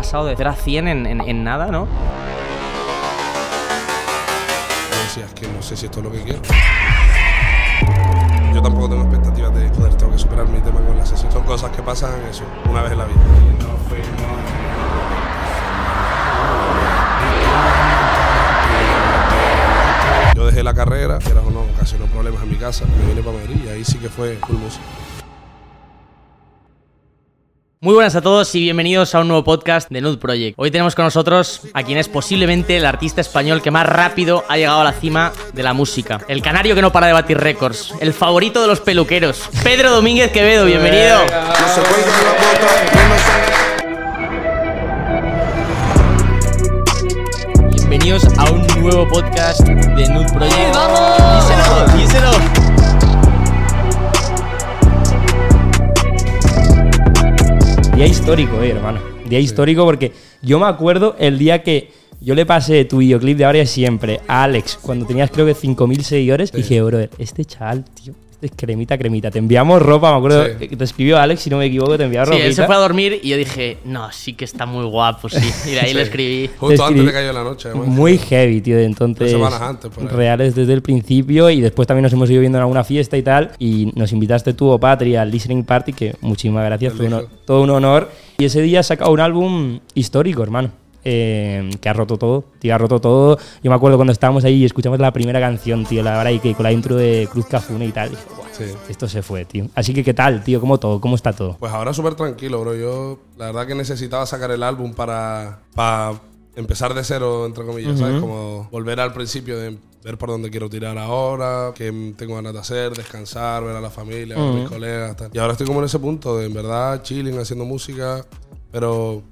pasado de 0 a 100 en, en- nada, ¿no? Yo decía, es que no sé si esto es lo que quiero. Yo tampoco tengo expectativas de, joder, tengo que superar mi tema con la sesión. Son cosas que pasan eso, una vez en la vida. Yo dejé la carrera, quieras o no, ocasionó problemas en mi casa, me vine para Madrid y ahí sí que fue full. Muy buenas a todos y bienvenidos a un nuevo podcast de Nude Project. Hoy tenemos con nosotros a quien es posiblemente el artista español que más rápido ha llegado a la cima de la música. El canario que no para de batir récords. El favorito de los peluqueros. Pedro Domínguez Quevedo, bienvenido. Bienvenidos a un nuevo podcast de Nude Project. ¡Vamos! Díselo, díselo. Día histórico, eh, hermano. Día histórico porque yo me acuerdo el día que yo le pasé tu videoclip de ahora y siempre a Alex cuando tenías creo que 5.000 seguidores. Dije, bro, este chaval, tío, cremita, cremita. Te enviamos ropa, me acuerdo Sí. que te escribió Alex, si no me equivoco, te enviaba Sí, él se fue a dormir y yo dije, no, sí que está muy guapo, sí. Y de ahí le escribí. Justo Te antes de cayó la noche, además. Muy heavy, tío, de entonces. Tres semanas antes, por ahí. reales desde el principio y después también nos hemos ido viendo en alguna fiesta y tal. Y nos invitaste tú, o Patria, al listening party, que muchísimas gracias, fue todo un honor. Y ese día sacado un álbum histórico, hermano. Eh, que ha roto todo, tío, ha roto todo. Yo me acuerdo cuando estábamos ahí y escuchamos la primera canción, tío, la verdad, y que con la intro de Cruz Cafune y tal. dije, "Buah, Sí. Esto se fue, tío. Así que, ¿qué tal, tío? ¿Cómo todo? ¿Cómo está todo? Pues ahora súper tranquilo, bro. Yo la verdad que necesitaba sacar el álbum para, para empezar de cero, entre comillas, ¿sabes? Como volver al principio de ver por dónde quiero tirar ahora, qué tengo ganas de hacer, descansar, ver a la familia, ver a mis colegas. Tal. Y ahora estoy como en ese punto de, en verdad, chilling, haciendo música, pero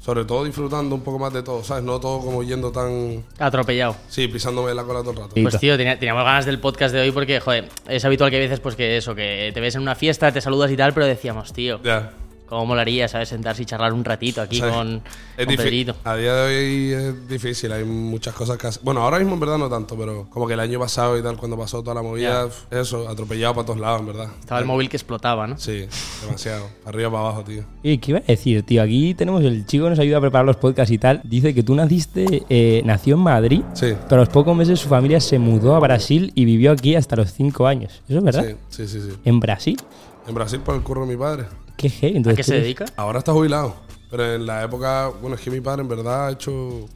sobre todo disfrutando un poco más de todo, ¿sabes? No todo como yendo tan... Atropellado. Sí, pisándome la cola todo el rato. Pues tío, tenía- teníamos ganas del podcast de hoy porque, joder, es habitual que a veces, pues que eso, que te ves en una fiesta, te saludas y tal, pero decíamos, tío, Ya. Cómo molaría, ¿sabes? Sentarse y charlar un ratito aquí O sea, con, es con Pedrito. A día de hoy es difícil, hay muchas cosas que hacer. Bueno, ahora mismo en verdad no tanto, pero como que el año pasado y tal, cuando pasó toda la movida, eso, atropellado para todos lados, en verdad. Estaba el móvil que explotaba, ¿no? Sí, demasiado. Para arriba, para abajo, tío. ¿Y qué iba a decir, tío? Aquí tenemos el chico que nos ayuda a preparar los podcasts y tal. Dice que tú naciste, eh, nació en Madrid, Sí. pero a los pocos meses su familia se mudó a Brasil y vivió aquí hasta los 5 años. ¿Eso es verdad? Sí, sí, sí, sí. En Brasil. En Brasil por el curro de mi padre. Qué heavy. ¿A Entonces, qué tú se eres- dedica? Ahora está jubilado. Pero en la época, bueno, es que mi padre en verdad ha hecho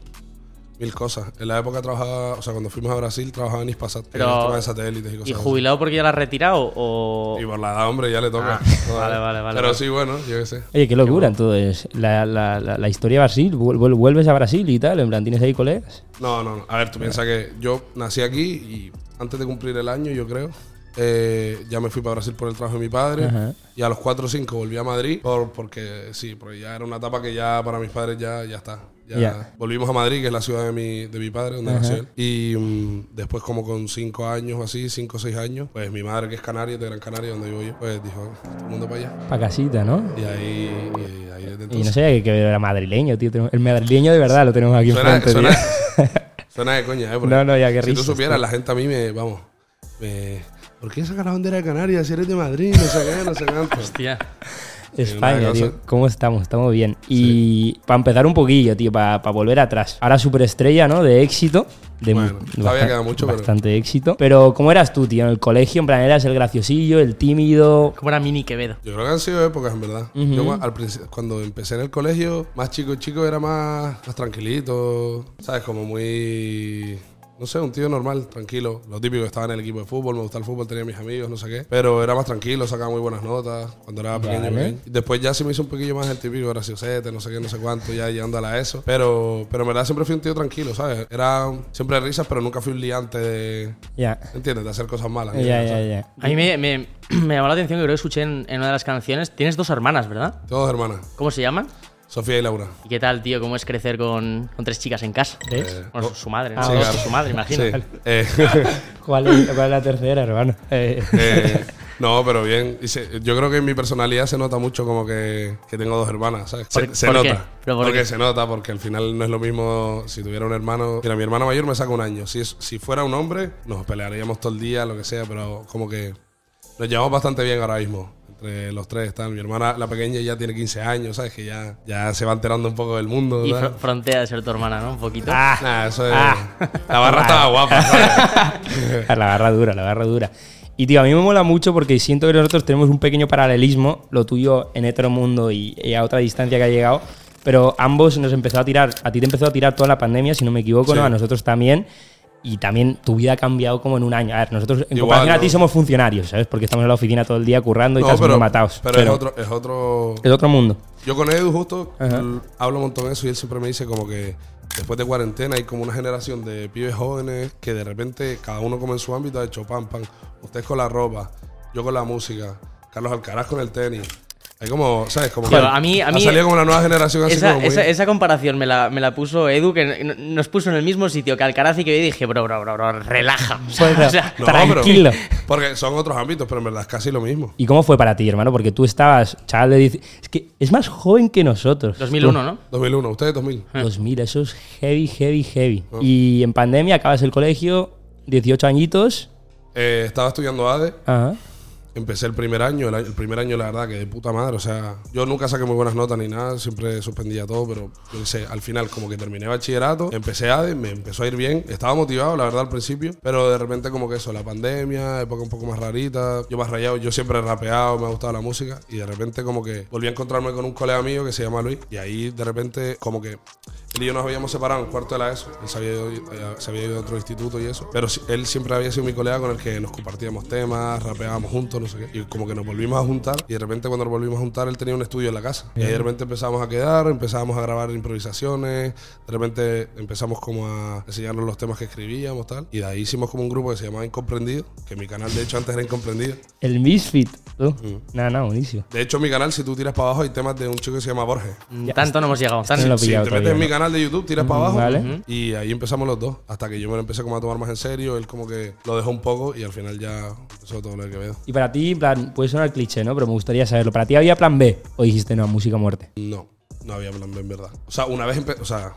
mil cosas. En la época trabajaba, o sea, cuando fuimos a Brasil, trabajaba en Ispasat, Pero- en el tema de satélites y cosas ¿Y así. jubilado porque ya la has retirado o...? Y por la edad, hombre, ya le toca. Ah, vale, vale, vale, Pero vale. sí, bueno, yo qué sé. Oye, qué locura. Entonces, la, la, la, la historia de Brasil, vuel- vuel- vuelves a Brasil y tal. En plan, ¿tienes ahí colegas? No, no, no. A ver, tú piensas que yo nací aquí y antes de cumplir el año, yo creo, eh, ya me fui para Brasil por el trabajo de mi padre. Ajá. Y a los 4 o 5 volví a Madrid por, porque sí, porque ya era una etapa que ya para mis padres ya, ya está. Ya. Volvimos a Madrid, que es la ciudad de mi, de mi padre, donde nació él. Y mm, después, como con 5 años o así, 5 o 6 años, pues mi madre, que es canaria, de Gran Canaria, donde vivo yo, pues dijo, todo el mundo para allá. Pa' casita, ¿no? Y ahí, y ahí desde Y no sé, que era madrileño, tío. El madrileño de verdad lo tenemos aquí Suena, enfrente, suena, tío. suena de coña, ¿eh? Porque No, no, ya, qué Si tú supieras, tío. la gente a mí me, vamos, me... ¿Por qué saca la bandera de Canarias si eres de Madrid? No sé qué, no sé cuánto. Hostia. España, tío. ¿Cómo estamos? Estamos bien. Y para empezar un poquillo, tío, para volver atrás. Ahora superestrella, ¿no? De éxito. De Bueno, mu- todavía bastan- queda mucho, pero- Bastante éxito. Pero, ¿cómo eras tú, tío? En el colegio, en plan, eras el graciosillo, el tímido. ¿Cómo era Mini Quevedo? Yo creo que han sido épocas, en verdad. Yo al cuando empecé en el colegio, más chico chico era más, más tranquilito, ¿sabes? Como muy... No sé, un tío normal, tranquilo. Lo típico, estaba en el equipo de fútbol, me gustaba el fútbol, tenía mis amigos, no sé qué. Pero era más tranquilo, sacaba muy buenas notas cuando era pequeño. Vale. pequeño. Y después ya se me hizo un poquillo más el típico graciosete, no sé qué, no sé cuánto, ya llegando a la ESO. Pero, pero en verdad siempre fui un tío tranquilo, ¿sabes? Era siempre risas, pero nunca fui un liante de... Ya. ¿Entiendes? De hacer cosas malas. Ya, ya, ya. A mí me, me- me llamó la atención que creo que escuché en, en una de las canciones. Tienes dos hermanas, ¿verdad? Todos hermanas, ¿Cómo se llaman? Sofía y Laura. ¿Y qué tal, tío? ¿Cómo es crecer con, con tres chicas en casa? ¿Ves? Bueno, su, su madre, ¿no? Ah, Sí, claro. su madre, imagino. Sí. Eh, ¿Cuál es, cuál es la tercera, hermano? Eh, eh, no, pero bien. Yo creo que en mi personalidad se nota mucho como que, que tengo dos hermanas, ¿sabes? Se, ¿Por- se por qué? nota. ¿Pero por porque qué? se nota, porque al final no es lo mismo si tuviera un hermano. Mira, mi hermano mayor me saca un año. Si, es- si fuera un hombre, nos pelearíamos todo el día, lo que sea, pero como que nos llevamos bastante bien ahora mismo. Entre los tres. Tal. Mi hermana, la pequeña, ya tiene 15 años, ¿sabes? Que ya, ya se va enterando un poco del mundo. Y ¿sabes? fr- frontea de ser tu hermana, ¿no? Un poquito. Ah, Nah, eso es. Ah. La barra estaba guapa, ¿sabes? la garra dura, la garra dura. Y tío, a mí me mola mucho porque siento que nosotros tenemos un pequeño paralelismo, lo tuyo en hetero mundo y, y a otra distancia que ha llegado, pero ambos nos empezó a tirar, a ti te empezó a tirar toda la pandemia, si no me equivoco, Sí. ¿no? A nosotros también. Y también tu vida ha cambiado como en un año. A ver, nosotros en Igual, comparación a ti somos funcionarios, ¿sabes? Porque estamos en la oficina todo el día currando y No, pero, matados. pero, es otro. Es otro es otro mundo. Yo con Edu justo hablo un montón de eso y él siempre me dice como que después de cuarentena hay como una generación de pibes jóvenes que de repente cada uno como en su ámbito ha hecho pam, pam. Ustedes con la ropa, yo con la música, Carlos Alcaraz con el tenis. Hay como, ¿sabes? Como que a mí- a ha mí- salido como una nueva generación así Esa, como muy- esa, esa comparación me la, me la puso Edu, que nos puso en el mismo sitio que Alcaraz y que yo dije, bro, bro, bro, bro, relaja. O sea, Bueno, o sea, No, tranquilo. pero- porque son otros ámbitos, pero en verdad es casi lo mismo. ¿Y cómo fue para ti, hermano? Porque tú estabas, chaval de 10 Es que es más joven que nosotros. 2001, ¿no? 2001, ustedes 2000. 2000, eso es heavy, heavy, heavy. Y en pandemia acabas el colegio, 18 añitos. Eh, estaba estudiando ADE. Ajá. Empecé el primer año, el, el primer año la verdad que de puta madre, o sea, yo nunca saqué muy buenas notas ni nada, siempre suspendía todo, pero al final como que terminé bachillerato, empecé ADE, me empezó a ir bien, estaba motivado la verdad al principio, pero de repente como que eso, la pandemia, época un poco más rarita, yo más rayado, yo siempre he rapeado, me ha gustado la música y de repente como que volví a encontrarme con un colega mío que se llama Luis y ahí de repente como que él y yo nos habíamos separado en cuarto de la ESO, él se había, ido, eh, se había ido a otro instituto y eso, pero él siempre había sido mi colega con el que nos compartíamos temas, rapeábamos juntos, no sé qué, y como que nos volvimos a juntar y de repente cuando nos volvimos a juntar él tenía un estudio en la casa y ahí de repente empezamos a quedar, empezamos a grabar improvisaciones, de repente empezamos como a enseñarnos los temas que escribíamos tal, y de ahí hicimos como un grupo que se llamaba Incomprendido, que mi canal de hecho antes era Incomprendido. El Misfit. ¿tú? Mm. Nada, nada, buenísimo. De hecho, mi canal, si tú tiras para abajo, hay temas de un chico que se llama Borges. Mm, Tanto no hemos llegado. Tan- No lo he Si pillado te metes todavía, en mi canal de YouTube, tiras para abajo. Vale. Y ahí empezamos los dos. Hasta que yo me lo empecé como a tomar más en serio. Él como que lo dejó un poco y al final ya empezó todo lo que veo. Y para ti, en plan, puede sonar cliché, ¿no? Pero me gustaría saberlo. ¿Para ti había plan B o dijiste no, música muerte? No, no había plan B en verdad. O sea, una vez, empe- o sea,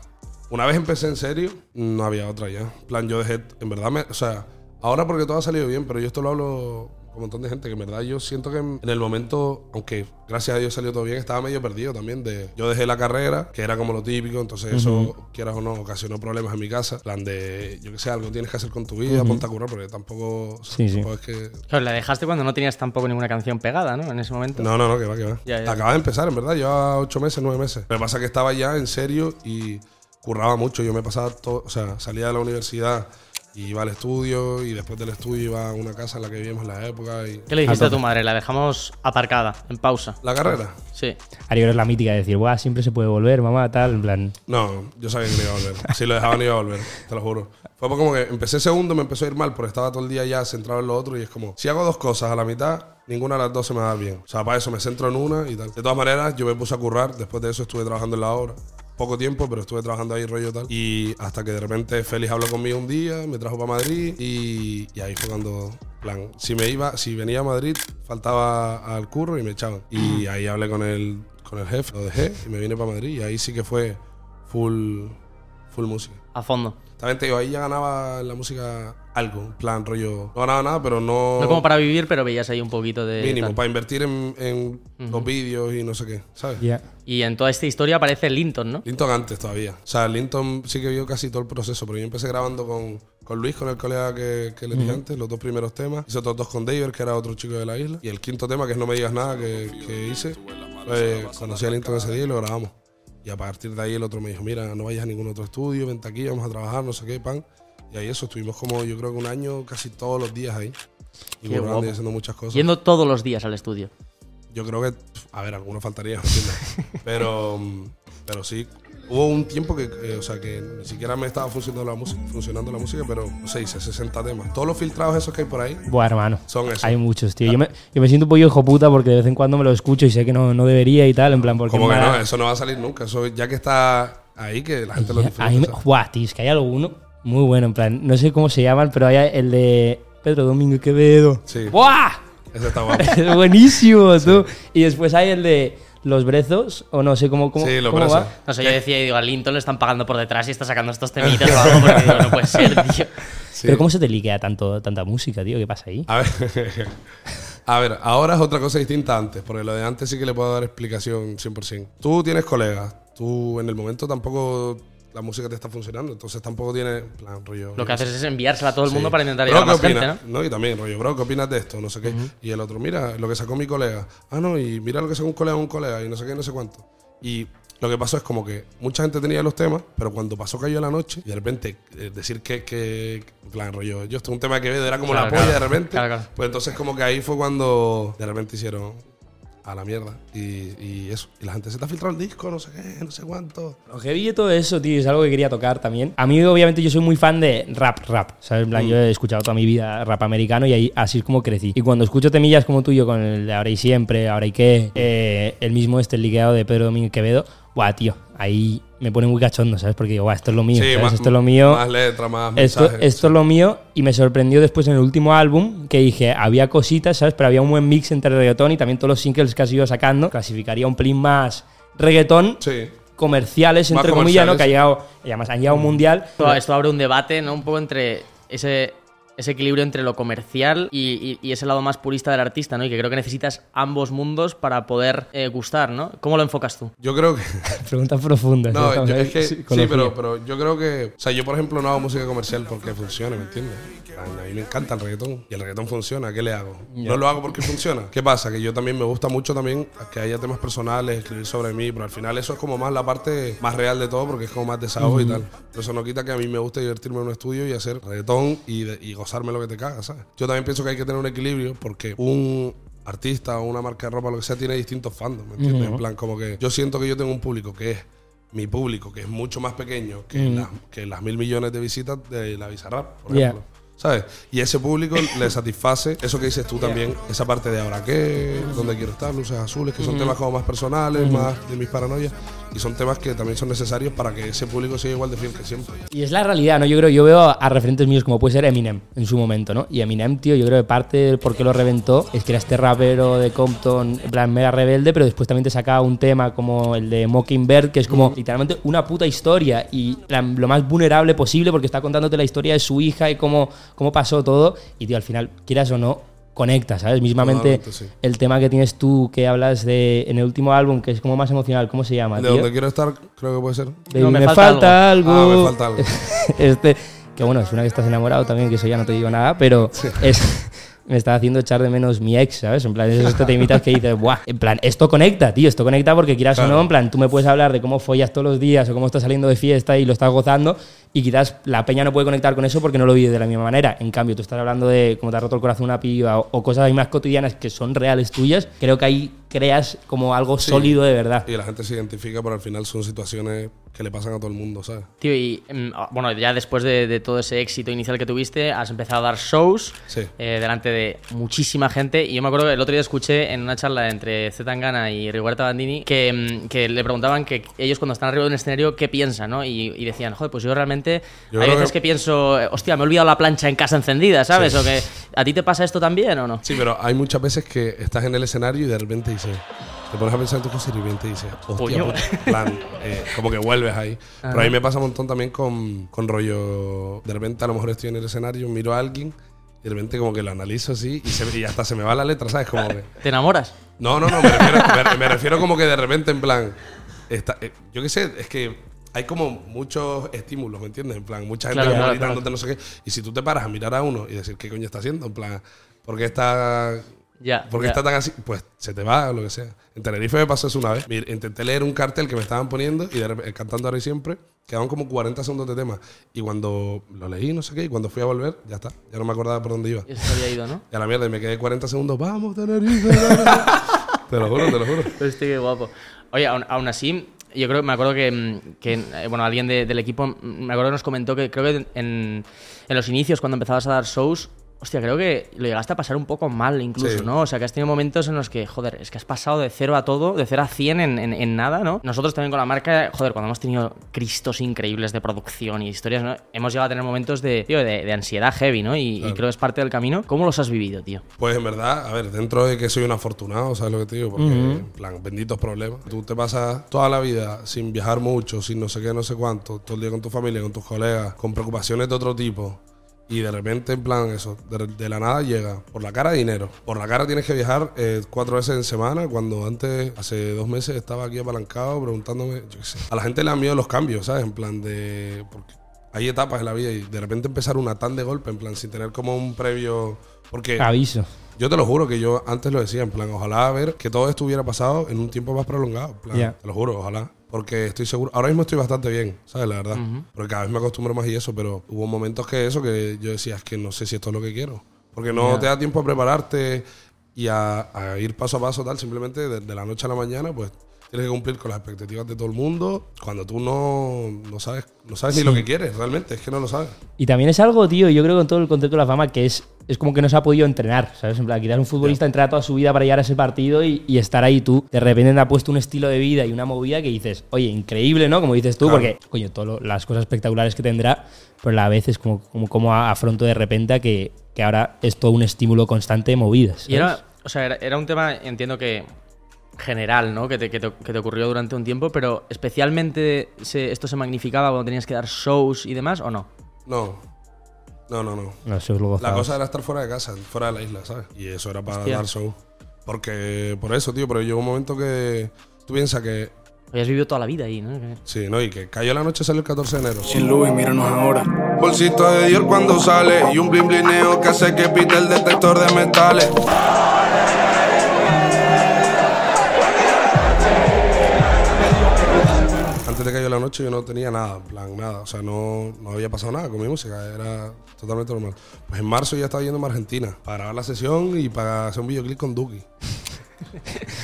una vez empecé en serio, no había otra ya. Plan, yo dejé, en verdad, me, o sea, ahora porque todo ha salido bien, pero yo esto lo hablo un montón de gente que en verdad yo siento que en, el momento, aunque gracias a Dios salió todo bien, estaba medio perdido también. De, yo dejé la carrera, que era como lo típico, entonces eso, quieras o no, ocasionó problemas en mi casa. En plan de, yo que sé, algo tienes que hacer con tu vida, ponte a curar, porque tampoco, Sí, sí. es que Claro, la dejaste cuando no tenías tampoco ninguna canción pegada, ¿no? En ese momento. no, no, no, que va, que va. Ya, ya. Acaba de empezar, en verdad. Lleva ocho meses, nueve meses. Lo que pasa es que estaba ya en serio y curraba mucho. Yo me pasaba todo, o sea, salía de la universidad y iba al estudio y después del estudio iba a una casa en la que vivíamos en la época y... ¿Qué le dijiste A a tu madre? La dejamos aparcada, en pausa. ¿La carrera? Sí. Ari, es la mítica de decir, Buah, siempre se puede volver, mamá, tal, en plan. No, yo sabía que no iba a volver. Si lo dejaba no iba a volver, te lo juro. Fue como que empecé segundo, me empezó a ir mal, porque estaba todo el día ya centrado en lo otro y es como, si hago dos cosas a la mitad, ninguna de las dos se me va a dar bien. O sea, para eso me centro en una y tal. De todas maneras, yo me puse a currar, después de eso estuve trabajando en la obra. Poco tiempo, pero estuve trabajando ahí rollo tal. Y hasta que de repente Félix habló conmigo un día, me trajo para Madrid y, y ahí fue cuando, plan, si me iba, si venía a Madrid, faltaba al curro y me echaban. Y ahí hablé con el, con el jefe, lo dejé y me vine para Madrid y ahí sí que fue full, full música. A fondo. También te digo, ahí ya ganaba la música algo, en plan rollo. No ganaba nada, pero no. No como para vivir, pero veías ahí un poquito de. Mínimo, tal. para invertir en, en los vídeos y no sé qué, ¿sabes? Ya. Y en toda esta historia aparece Linton, ¿no? Linton antes todavía. O sea, Linton sí que vio casi todo el proceso, pero yo empecé grabando con, con Luis, con el colega que, que le dije antes, los dos primeros temas. Hice otros dos con David, que era otro chico de la isla. Y el quinto tema, que es No me digas nada, que, que hice, pues, conocí a Linton ese día y lo grabamos. Y a partir de ahí el otro me dijo, mira, no vayas a ningún otro estudio, vente aquí, vamos a trabajar, no sé qué, pan. Y ahí eso, estuvimos como yo creo que un año casi todos los días ahí. Y currando y haciendo muchas cosas. Yendo todos los días al estudio. Yo creo que, a ver, algunos faltaría, pero, pero sí, hubo un tiempo que, eh, o sea, que ni siquiera me estaba funcionando la música, funcionando la música, pero no sé, hice 60 temas. Todos los filtrados esos que hay por ahí Buah, hermano. son esos. Hay muchos, tío. Yo me, yo me siento un pollo hijo puta porque de vez en cuando me lo escucho y sé que no, no debería y tal, en plan, porque. Como que no, eso no va a salir nunca. Eso ya que está ahí, que la gente lo disfruta. a mí me- ¿sabes? Buah, tío, es que hay alguno muy bueno, en plan, no sé cómo se llaman, pero hay el de Pedro Domingo Quevedo. Sí. ¡Buah! Ese está guapo. Es buenísimo, tú. Y después hay el de Los Brezos, o no sé cómo, cómo, Sí, Los cómo va. No sé, yo decía, y digo, a Linton le están pagando por detrás y está sacando estos temitas o algo, porque digo, no puede ser, tío. Sí. Pero ¿cómo se te liquea tanto, tanta música, tío? ¿Qué pasa ahí? A ver, A ver, ahora es otra cosa distinta antes, porque lo de antes sí que le puedo dar explicación 100%. Tú tienes colegas, tú en el momento tampoco la música te está funcionando, entonces tampoco tienes plan rollo. Lo que haces es enviársela a todo el Sí. mundo para intentar llegar a más ¿qué gente? ¿no? Y también, rollo, bro, ¿qué opinas de esto? No sé qué. Y el otro, mira, lo que sacó mi colega. Ah, no, y mira lo que sacó un colega, un colega, y no sé qué, no sé cuánto. Y lo que pasó es como que mucha gente tenía los temas, pero cuando pasó cayó la noche, y de repente eh, decir que, que, plan, rollo, yo esto es un tema que veo, era como Claro, la polla claro. de repente. Claro. Pues entonces como que ahí fue cuando de repente hicieron a la mierda. Y, y eso. Y la gente se te ha filtrado el disco, no sé qué, no sé cuánto. Lo heavy de todo eso, tío, es algo que quería tocar también. A mí, obviamente, yo soy muy fan de rap, rap. ¿Sabes? En plan, yo he escuchado toda mi vida rap americano y ahí así es como crecí. Y cuando escucho temillas como tuyo con el de Ahora y Siempre, Ahora y qué, eh, el mismo este, el liqueado de Pedro Domínguez Quevedo, guau, tío, ahí me pone muy cachondo, ¿sabes? Porque digo, guau, esto es lo mío, ¿sabes? más, esto es lo mío. Más letra, más Esto, mensajes. esto es lo mío y me sorprendió después en el último álbum que dije, había cositas, ¿sabes? Pero había un buen mix entre reggaetón y también todos los singles que has ido sacando. Clasificaría un pelín más reggaetón Sí. comerciales, Más entre comillas, ¿no? Que ha llegado, y además han llegado a un mundial. Esto, esto abre un debate, ¿no? Un poco entre ese, ese equilibrio entre lo comercial y, y- y ese lado más purista del artista, ¿no? Y que creo que necesitas ambos mundos para poder eh, gustar, ¿no? ¿Cómo lo enfocas tú? Yo creo que... Preguntas profundas. No, yo- es que sí, pero, pero yo creo que, o sea, yo por ejemplo no hago música comercial porque funcione, ¿me entiendes? A mí me encanta el reggaetón y el reggaetón funciona, ¿qué le hago? No lo hago porque funciona. ¿Qué pasa? Que yo también me gusta mucho también que haya temas personales, escribir sobre mí, pero al final eso es como más la parte más real de todo porque es como más desahogo y tal. Pero eso no quita que a mí me guste divertirme en un estudio y hacer reggaetón y, de- y gozarme lo que te cagas, ¿sabes? Yo también pienso que hay que tener un equilibrio porque un artista o una marca de ropa, lo que sea, tiene distintos fandoms, ¿me entiendes? En plan, como que yo siento que yo tengo un público que es mi público, que es mucho más pequeño que, las, que las mil millones de visitas de la Bizarrap, por Yeah. ejemplo. ¿Sabes? Y ese público le satisface eso que dices tú también, esa parte de ahora qué, dónde quiero estar, luces azules, que son temas como más personales, más de mis paranoias, y son temas que también son necesarios para que ese público siga igual de fiel que siempre. Y es la realidad, ¿no? Yo creo, yo veo a, referentes míos como puede ser Eminem en su momento, ¿no? Y Eminem, tío, yo creo que parte del por qué lo reventó es que era este rapero de Compton, en plan, mega rebelde, pero después también te sacaba un tema como el de Mockingbird, que es como literalmente una puta historia y plan, lo más vulnerable posible porque está contándote la historia de su hija y cómo, cómo pasó todo. Y, tío, al final, quieras o no, conecta, ¿sabes? Mismamente sí. el tema que tienes tú, que hablas de en el último álbum, que es como más emocional, ¿cómo se llama, De tío? donde quiero estar, creo que puede ser. Baby, No, me, me falta, falta algo. Ah, me falta algo. este, que bueno, es una que estás enamorado también, que eso ya no te digo nada, pero es, me está haciendo echar de menos mi ex, ¿sabes? En plan, esos te imitas que dices, ¡buah! En plan, esto conecta, tío, esto conecta porque quieras o Claro. no, en plan, tú me puedes hablar de cómo follas todos los días o cómo estás saliendo de fiesta y lo estás gozando y quizás la peña no puede conectar con eso porque no lo vive de la misma manera. En cambio, tú estás hablando de cómo te ha roto el corazón una piba o, o cosas más cotidianas que son reales tuyas, creo que ahí creas como algo sólido de verdad. Y la gente se identifica, pero al final son situaciones que le pasan a todo el mundo, ¿sabes? Tío, y mm, ah, bueno, ya después de, de todo ese éxito inicial que tuviste, has empezado a dar shows Sí. eh, delante de muchísima gente. Y yo me acuerdo que el otro día escuché en una charla entre Z Tangana y Rigoberta Bandini que, mm, que le preguntaban que ellos cuando están arriba de un escenario, ¿qué piensan? ¿no? Y, y decían, joder, pues yo realmente Yo hay veces que- que... pienso, hostia, me he olvidado la plancha en casa encendida, ¿sabes? O que a ti te pasa esto también o no? Sí, pero hay muchas veces que estás en el escenario y de repente dices, te pones a pensar en tu cosa y repente dices, hostia, puta, en plan, eh, como que vuelves ahí. Pero a mí me pasa un montón también con, con rollo, de repente a lo mejor estoy en el escenario, miro a alguien y de repente como que lo analizo así y, se, y hasta se me va la letra, ¿sabes? Como que, ¿Te enamoras? no, no, no, me refiero, me- me refiero como que de repente en plan, eh, yo qué sé, es que hay como muchos estímulos, ¿me entiendes? En plan, mucha gente Claro, claro, gritándote, no sé qué. Y si tú te paras a mirar a uno y decir, ¿qué coño está haciendo? En plan, ¿por qué está Ya. porque ya. está tan así, pues se te va o lo que sea. En Tenerife me pasó eso una vez. Mira, intenté leer un cartel que me estaban poniendo y de repente, cantando ahora y siempre, quedaban como 40 segundos de tema. Y cuando lo leí, no sé qué, y cuando fui a volver, ya está. Ya no me acordaba por dónde iba. Ya se había ido, ¿no? Y a la mierda, y me quedé 40 segundos, vamos, Tenerife. te lo juro, te lo juro. Pero estoy guapo. Oye, aún, aún así, yo creo, me acuerdo que, mm, que, eh, bueno, alguien de- del equipo, mm, me acuerdo que nos comentó que creo que en, en los inicios, cuando empezabas a dar shows, hostia, creo que lo llegaste a pasar un poco mal incluso, Sí. ¿no? O sea, que has tenido momentos en los que, joder, es que has pasado de cero a todo, de cero a cien en, en- en nada, ¿no? Nosotros también con la marca, joder, cuando hemos tenido cristos increíbles de producción y historias, ¿no? Hemos llegado a tener momentos de, tío, de, de ansiedad heavy, ¿no? Y, y creo que es parte del camino. ¿Cómo los has vivido, tío? Pues en verdad, a ver, dentro de que soy un afortunado, ¿sabes lo que te digo? Porque, en plan, benditos problemas. Tú te pasas toda la vida sin viajar mucho, sin no sé qué, no sé cuánto, todo el día con tu familia, con tus colegas, con preocupaciones de otro tipo. Y de repente, en plan, eso, de, la nada llega. Por la cara, dinero. Por la cara tienes que viajar eh, cuatro veces en semana, cuando antes, hace dos meses, estaba aquí apalancado preguntándome, yo qué sé. A la gente le da miedo los cambios, ¿sabes? En plan de... Porque hay etapas en la vida y de repente empezar una tan de golpe, en plan, sin tener como un previo... Porque Aviso. Yo te lo juro que yo antes lo decía, en plan, ojalá ver que todo esto hubiera pasado en un tiempo más prolongado. en plan. Te lo juro, ojalá. Porque estoy seguro. Ahora mismo estoy bastante bien, ¿sabes? La verdad. Porque cada vez me acostumbro más y eso, pero hubo momentos que eso, que yo decía, es que no sé si esto es lo que quiero. Porque no te da tiempo a prepararte y a, a ir paso a paso, tal. Simplemente de, de la noche a la mañana, pues tienes que cumplir con las expectativas de todo el mundo cuando tú no, no sabes, no sabes ni lo que quieres realmente, es que no lo sabes. Y también es algo, tío, yo creo con todo el concepto de la fama que es, es como que no se ha podido entrenar, ¿sabes? En plan, quizás un futbolista entrena toda su vida para llegar a ese partido y, y estar ahí tú. De repente te ha puesto un estilo de vida y una movida que dices, oye, increíble, ¿no? Como dices tú, Claro. porque, coño, todas las cosas espectaculares que tendrá, pero a la vez es como, como, como afronto de repente a que, que ahora es todo un estímulo constante de movidas. Y ¿sabes? era, o sea, era, era un tema, entiendo que general, ¿no? Que te, que te- que te ocurrió durante un tiempo, pero especialmente se- esto se magnificaba cuando tenías que dar shows y demás, ¿o no? No, no, no, no. La cosa era estar fuera de casa, fuera de la isla, ¿sabes? Y eso era para Hostia. dar show. Porque, por eso, tío, pero llegó un momento que tú piensas que, Habías vivido toda la vida ahí, ¿no? Sí, ¿no? Y que cayó la noche, salió el 14 de enero. Sin Louis, míranos ahora. Bolsito de Dior cuando sale y un blin blineo que hace que pite el detector de metales. Que cayó la noche yo no tenía nada, plan, nada. O sea, no, no había pasado nada con mi música, era totalmente normal. Pues en marzo ya estaba yendo a Argentina para grabar la sesión y para hacer un videoclip con Duki.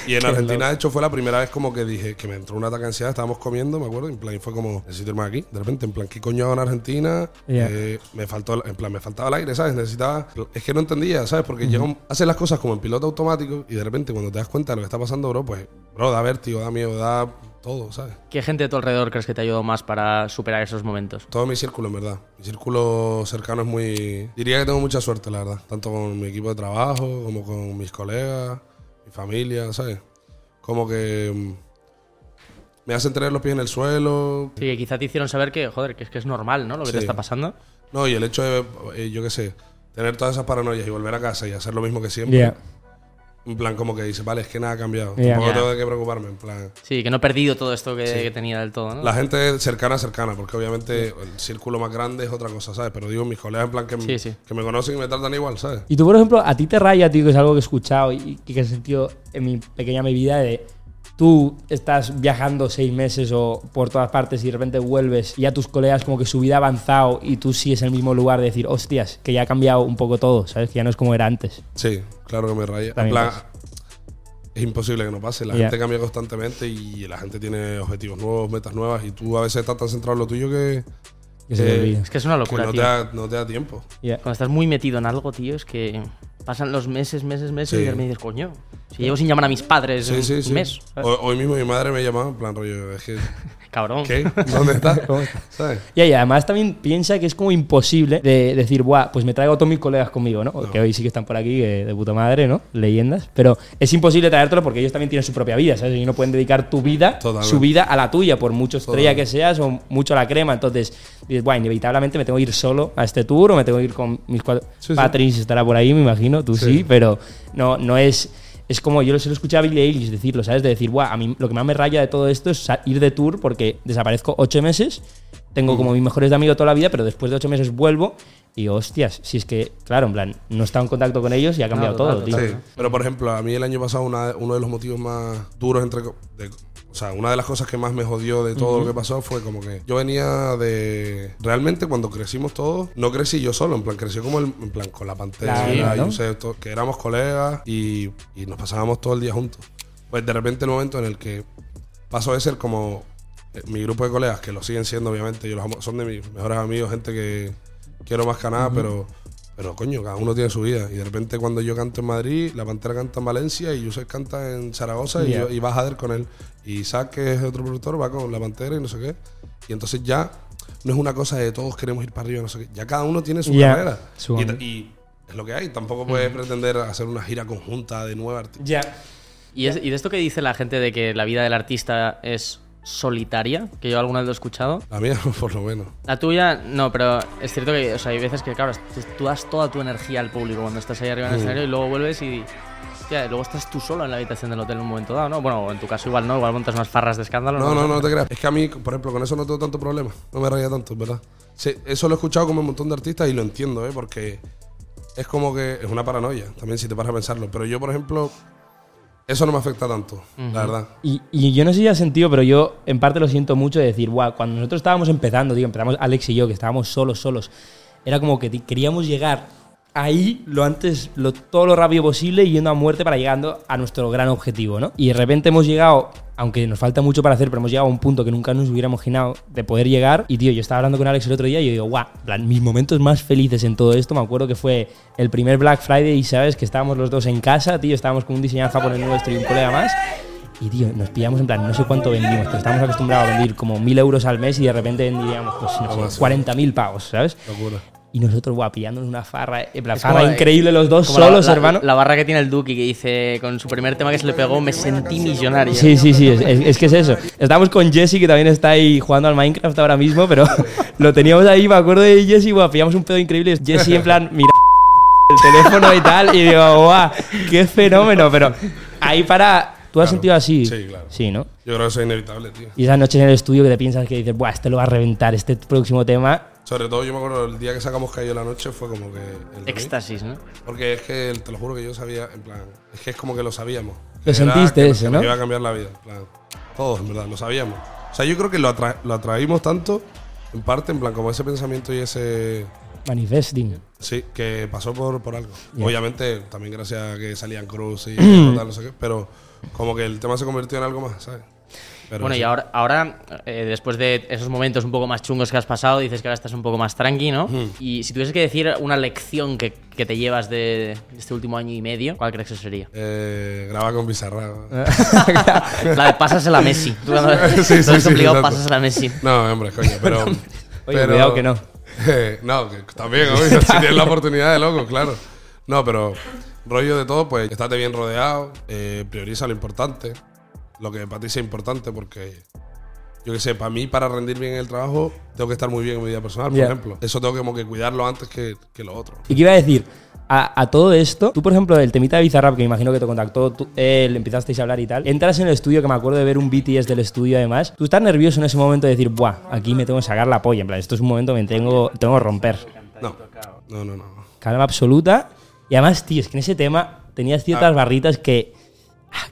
Y en Argentina, de hecho, fue la primera vez como que dije que me entró un ataque ansiedad, estábamos comiendo, me acuerdo, y en plan, y fue como, necesito irme aquí. De repente, en plan, ¿qué coño hago en Argentina? Ya. Eh, me faltó, en plan, me faltaba el aire, ¿sabes? Necesitaba, es que no entendía, ¿sabes? Porque llega un- haces las cosas como en piloto automático y de repente cuando te das cuenta de lo que está pasando, bro, pues, bro, da vértigo, da miedo, da todo, ¿sabes? ¿Qué gente de tu alrededor crees que te ayudó más para superar esos momentos? Todo mi círculo, en verdad. Mi círculo cercano es muy... Diría que tengo mucha suerte, la verdad. Tanto con mi equipo de trabajo, como con mis colegas, mi familia, ¿sabes? Como que mm, me hacen tener los pies en el suelo. Sí, que quizá te hicieron saber que, joder, que es que es normal, ¿no? Lo que Sí. te está pasando. No, y el hecho de, eh, yo qué sé, tener todas esas paranoias y volver a casa y hacer lo mismo que siempre. Ya. En plan, como que dice, vale, es que nada ha cambiado. Tampoco tengo de qué preocuparme, en plan... Sí, que no he perdido todo esto que, que tenía del todo, ¿no? La gente cercana, cercana, porque obviamente el círculo más grande es otra cosa, ¿sabes? Pero digo, mis colegas en plan que, Sí, sí. que me conocen y me tratan igual, ¿sabes? Y tú, por ejemplo, a ti te raya, tío, que es algo que he escuchado y, y que he sentido en mi pequeña vida de tú estás viajando seis meses o por todas partes y de repente vuelves y a tus colegas como que su vida ha avanzado y tú sigues en el mismo lugar de decir, hostias, que ya ha cambiado un poco todo, ¿sabes? Que ya no es como era antes. Sí, claro que me raya. En plan, es imposible que no pase. La gente cambia constantemente y la gente tiene objetivos nuevos, metas nuevas y tú a veces estás tan centrado en lo tuyo que, Que se te Eh, olvida. Es que es una que locura, no, te tío. da, no te da tiempo. Cuando estás muy metido en algo, tío, es que pasan los meses, meses, meses Sí. y repente dices, coño, si llevo sin llamar a mis padres Sí, un, sí, mes. hoy mismo mi madre me llamaba en plan rollo, es que, Cabrón. ¿qué? ¿Dónde estás? ¿Cómo estás? ¿Sabes? Ya, y además también piensa que es como imposible de decir, Buah, pues me traigo a todos mis colegas conmigo, ¿no? Que hoy sí que están por aquí, de puta madre, ¿no? Leyendas. Pero es imposible traértelo porque ellos también tienen su propia vida, ¿sabes? Y no pueden dedicar tu vida, Totalmente. su vida a la tuya, por mucho estrella Totalmente. que seas o mucho a la crema. Entonces, dices, Buah, inevitablemente me tengo que ir solo a este tour o me tengo que ir con mis cuatro. Sí, sí. Patrice estará por ahí, me imagino, tú sí, Sí. pero no, no es. Es como yo se lo escuché a Billie Eilish decirlo, ¿sabes? De decir, Buah, a mí lo que más me raya de todo esto es ir de tour porque desaparezco ocho meses, tengo como mis mejores de amigos toda la vida, pero después de ocho meses vuelvo y hostias, si es que, claro, en plan, no he estado en contacto con ellos y ha cambiado todo, tío. Sí, pero por ejemplo, a mí el año pasado una- uno de los motivos más duros entre... de- o sea, una de las cosas que más me jodió de todo lo que pasó fue como que yo venía de... Realmente cuando crecimos todos, no crecí yo solo, en plan, creció como el- en plan con la pantera, y ¿no? Que éramos colegas y, y nos pasábamos todo el día juntos. Pues de repente el momento en el que pasó de ser como eh, mi grupo de colegas, que lo siguen siendo obviamente, yo los amo- son de mis mejores amigos, gente que quiero más que nada, pero... Pero coño, cada uno tiene su vida. Y de repente cuando yo canto en Madrid, la Pantera canta en Valencia y Yusef canta en Zaragoza y, yo, y va Jader con él. Y Isaac, que es otro productor, va con la Pantera y no sé qué. Y entonces ya no es una cosa de todos queremos ir para arriba, no sé qué. Ya cada uno tiene su carrera. Su Y, es lo que hay. Tampoco puedes pretender hacer una gira conjunta de nueve artistas. Ya. Y, es- y de esto que dice la gente de que la vida del artista es solitaria, que yo alguna vez lo he escuchado. La mía, por lo menos. La tuya, no, pero es cierto que o sea, hay veces que, claro, tú, das toda tu energía al público cuando estás ahí arriba en el escenario y luego vuelves y. hostia, luego estás tú solo en la habitación del hotel en un momento dado, ¿no? Bueno, en tu caso igual no, igual montas unas farras de escándalo. No, no, no te creas. Es que a mí, por ejemplo, con eso no tengo tanto problema. No me raya tanto, ¿verdad? Sí, eso lo he escuchado como un montón de artistas y lo entiendo, ¿eh? Porque es como que es una paranoia, también si te paras a pensarlo. Pero yo, por ejemplo, eso no me afecta tanto, la verdad. Y, y yo no sé si has sentido, pero yo en parte lo siento mucho de decir, guau, cuando nosotros estábamos empezando, digo, empezamos Alex y yo, que estábamos solos, solos, era como que queríamos llegar ahí lo antes, lo, todo lo rápido posible, yendo a muerte para llegando a nuestro gran objetivo, ¿no? Y de repente hemos llegado, aunque nos falta mucho para hacer, pero hemos llegado a un punto que nunca nos hubiera imaginado de poder llegar. Y tío, yo estaba hablando con Alex el otro día y yo digo, guau, mis momentos más felices en todo esto, me acuerdo que fue el primer Black Friday y sabes que estábamos los dos en casa, tío, estábamos con un diseñador japonés nuestro y un colega más. Y tío, nos pillamos en plan, no sé cuánto vendimos, pero estábamos acostumbrados a vender como mil euros al mes y de repente vendíamos, pues no sé, así. 40.000 pavos, ¿sabes? Locura. Y nosotros, guau, pillándonos una farra, en plan, Es farra como- increíble los dos Como la- solos, la, hermano. La barra que tiene el Duki que dice con su primer tema que se le pegó, me sentí millonario. Sí, sí, sí, es, es- es que es eso. Estamos con Jesse, que también está ahí jugando al Minecraft ahora mismo, pero lo teníamos ahí, me acuerdo de Jesse, guau, pillamos un pedo increíble. Jesse en plan, mira el teléfono y tal, y digo, guau, qué fenómeno, pero ahí para... ¿Tú has Claro. sentido así? Sí, claro. Sí, ¿no? Yo creo que eso es inevitable, tío. Y esas noches en el estudio que te piensas que dices, buah, este lo va a reventar, este próximo tema. Sobre todo, yo me acuerdo el día que sacamos Cayó la Noche fue como que. el. Éxtasis, ¿no? Porque es que, te lo juro que yo sabía, en plan, es que es como que lo sabíamos. Lo sentiste que- eso, que ¿no? nos iba a cambiar la vida, en plan. Todos, en verdad, lo sabíamos. O sea, yo creo que lo, atra- lo atraímos tanto, en parte, en plan, como ese pensamiento y ese. Manifesting. Sí, que pasó por, por algo. Obviamente, también gracias a que salían Cruz y tal, no sé qué, pero como que el tema se convirtió en algo más, ¿sabes? Pero Bueno, sí. y ahora, ahora eh, después de esos momentos un poco más chungos que has pasado, dices que ahora estás un poco más tranqui, ¿no? Y si tuvieses que decir una lección que, que te llevas de este último año y medio, ¿cuál crees que sería? Eh, graba con Bizarra. La de pásasela a Messi. Tú cuando Sí, sí, es complicado, pásasela a Messi. No, hombre, coño, pero. Oye, pero- cuidado que no. Eh, no, que también, obvio, si tienes la oportunidad de loco, claro. No, pero rollo de todo, pues estate bien rodeado, eh, prioriza lo importante, lo que para ti sea importante, porque yo qué sé, para mí, para rendir bien en el trabajo, tengo que estar muy bien en mi vida personal, por Ya. ejemplo. Eso tengo que, como que cuidarlo antes que, que lo otro. Y que iba a decir, a, a todo esto, tú, por ejemplo, el temita de Bizarrap, que me imagino que te contactó, tú, él, empezasteis a hablar y tal, entras en el estudio, que me acuerdo de ver un BTS del estudio además, tú estás nervioso en ese momento de decir, buah, aquí me tengo que sacar la polla, en plan, esto es un momento que me tengo, tengo que romper. No, no, no, no. Calma absoluta. Y además, tío, es que en ese tema tenías ciertas barritas que, ah,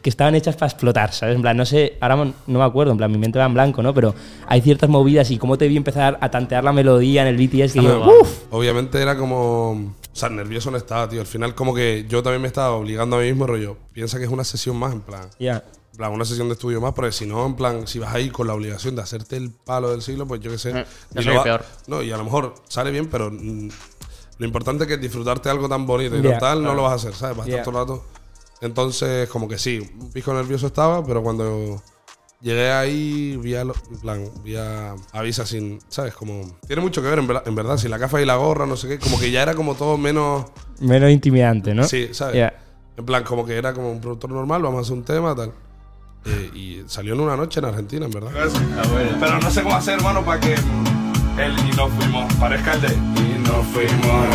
que estaban hechas para explotar, ¿sabes? En plan, no sé, ahora no me acuerdo, en plan, mi mente va en blanco, ¿no? Pero hay ciertas movidas y cómo te vi empezar a tantear la melodía en el BTS que yo, uff, Obviamente era como. O sea, nervioso no estaba, tío. Al final, como que yo también me estaba obligando a mí mismo, rollo. Piensa que es una sesión más, en plan. ya. En plan, una sesión de estudio más, porque si no, en plan, si vas ahí con la obligación de hacerte el palo del siglo, pues yo qué sé. Eh, y es lo lo va- peor. No, y a lo mejor sale bien, pero mm, lo importante es que disfrutarte algo tan bonito y Ya, tal, no lo vas a hacer, ¿sabes? Vas a estar todo el rato. Entonces, como que sí, un pico nervioso estaba, pero cuando llegué ahí, vi a, lo- en plan, vi a Avisa sin, ¿sabes? Como, tiene mucho que ver, en, verdad- en verdad, si la gafa y la gorra, no sé qué, como que ya era como todo menos, Menos intimidante, ¿no? sí, ¿sabes? Ya. En plan, como que era como un productor normal, vamos a hacer un tema, tal. Eh, y salió en una noche en Argentina, en verdad. Pero no sé cómo hacer, hermano, para que él y nos fuimos parezca el de y nos fuimos.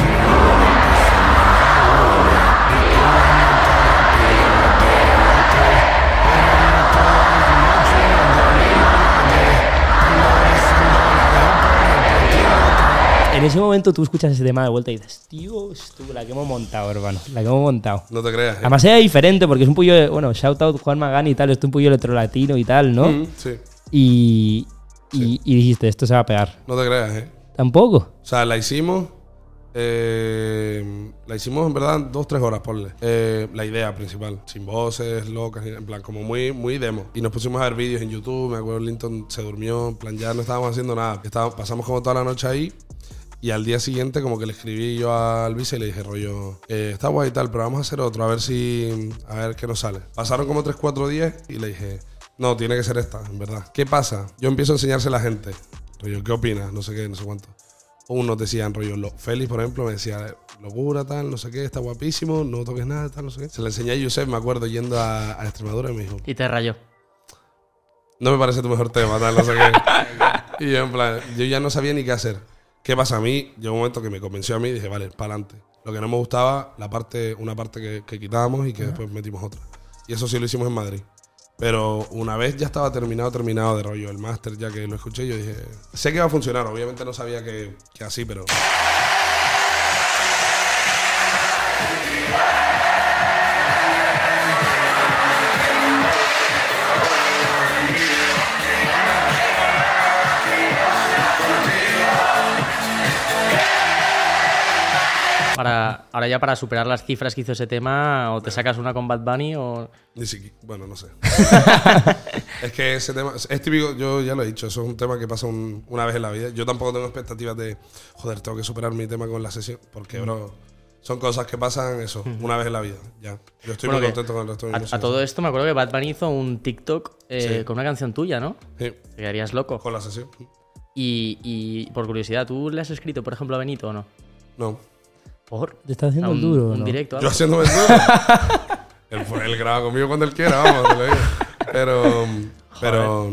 En ese momento tú escuchas ese tema de vuelta y dices, Dios, tú, la que hemos montado, hermano, la que hemos montado. No te creas. ¿eh? Además era diferente porque es un pollo, bueno, shout out Juan Magán y tal, es un pollo electrolatino y tal, ¿no? Mm, sí, Y, y, y dijiste, esto se va a pegar. no te creas, ¿eh? Tampoco. O sea, la hicimos. eh, la hicimos en verdad dos, tres horas, ponle. Eh, la idea principal. Sin voces, locas, en plan, como muy, muy demo. Y nos pusimos a ver vídeos en YouTube. Me acuerdo Linton se durmió. En plan, ya no estábamos haciendo nada. Estábamos- pasamos como toda la noche ahí. Y al día siguiente, como que le escribí yo a Alvise y le dije, rollo, eh, está guay y tal, pero vamos a hacer otro, a ver si. A ver qué nos sale. Pasaron como 3, 4 días y le dije, no, tiene que ser esta, en verdad. ¿Qué pasa? Yo empiezo a enseñarse a la gente. Rollo, ¿qué opinas? No sé qué, no sé cuánto. Unos decían, rollo, lo, Félix, por ejemplo, me decía, locura, tal, no sé qué, está guapísimo, no toques nada, tal, no sé qué. Se le enseñé a Yusef, me acuerdo, yendo a, a Extremadura y me dijo, Y te rayó. no me parece tu mejor tema, tal, no sé qué. Y yo en plan, yo ya no sabía ni qué hacer. ¿Qué pasa? A mí, llegó un momento que me convenció a mí y dije, vale, para adelante. Lo que no me gustaba, la parte, una parte que, que quitábamos y que después metimos otra. Y eso sí lo hicimos en Madrid. Pero una vez ya estaba terminado, terminado de rollo, el máster, ya que lo escuché, yo dije, sé que va a funcionar, obviamente no sabía que, que así, pero... ahora ya para superar las cifras que hizo ese tema, o te sacas una con Bad Bunny o... Ni siquiera, bueno, no sé. es que ese tema, es típico, yo ya lo he dicho, eso es un tema que pasa un- una vez en la vida. Yo tampoco tengo expectativas de, joder, tengo que superar mi tema con la sesión, porque, bro, son cosas que pasan eso, una vez en la vida, ya. Yo estoy Bueno, muy contento con el resto de mi A, música. a todo esto me acuerdo que Bad Bunny hizo un TikTok eh, Sí. con una canción tuya, ¿no? Sí, Te quedarías loco. con la sesión. Y, y por curiosidad, ¿tú le has escrito, por ejemplo, a Benito o no? No. ¿Por? ¿Te está haciendo un, el duro? un no? directo. Yo algo? haciendo duro. él, él graba conmigo cuando él quiera, vamos, te lo digo. Pero, pero,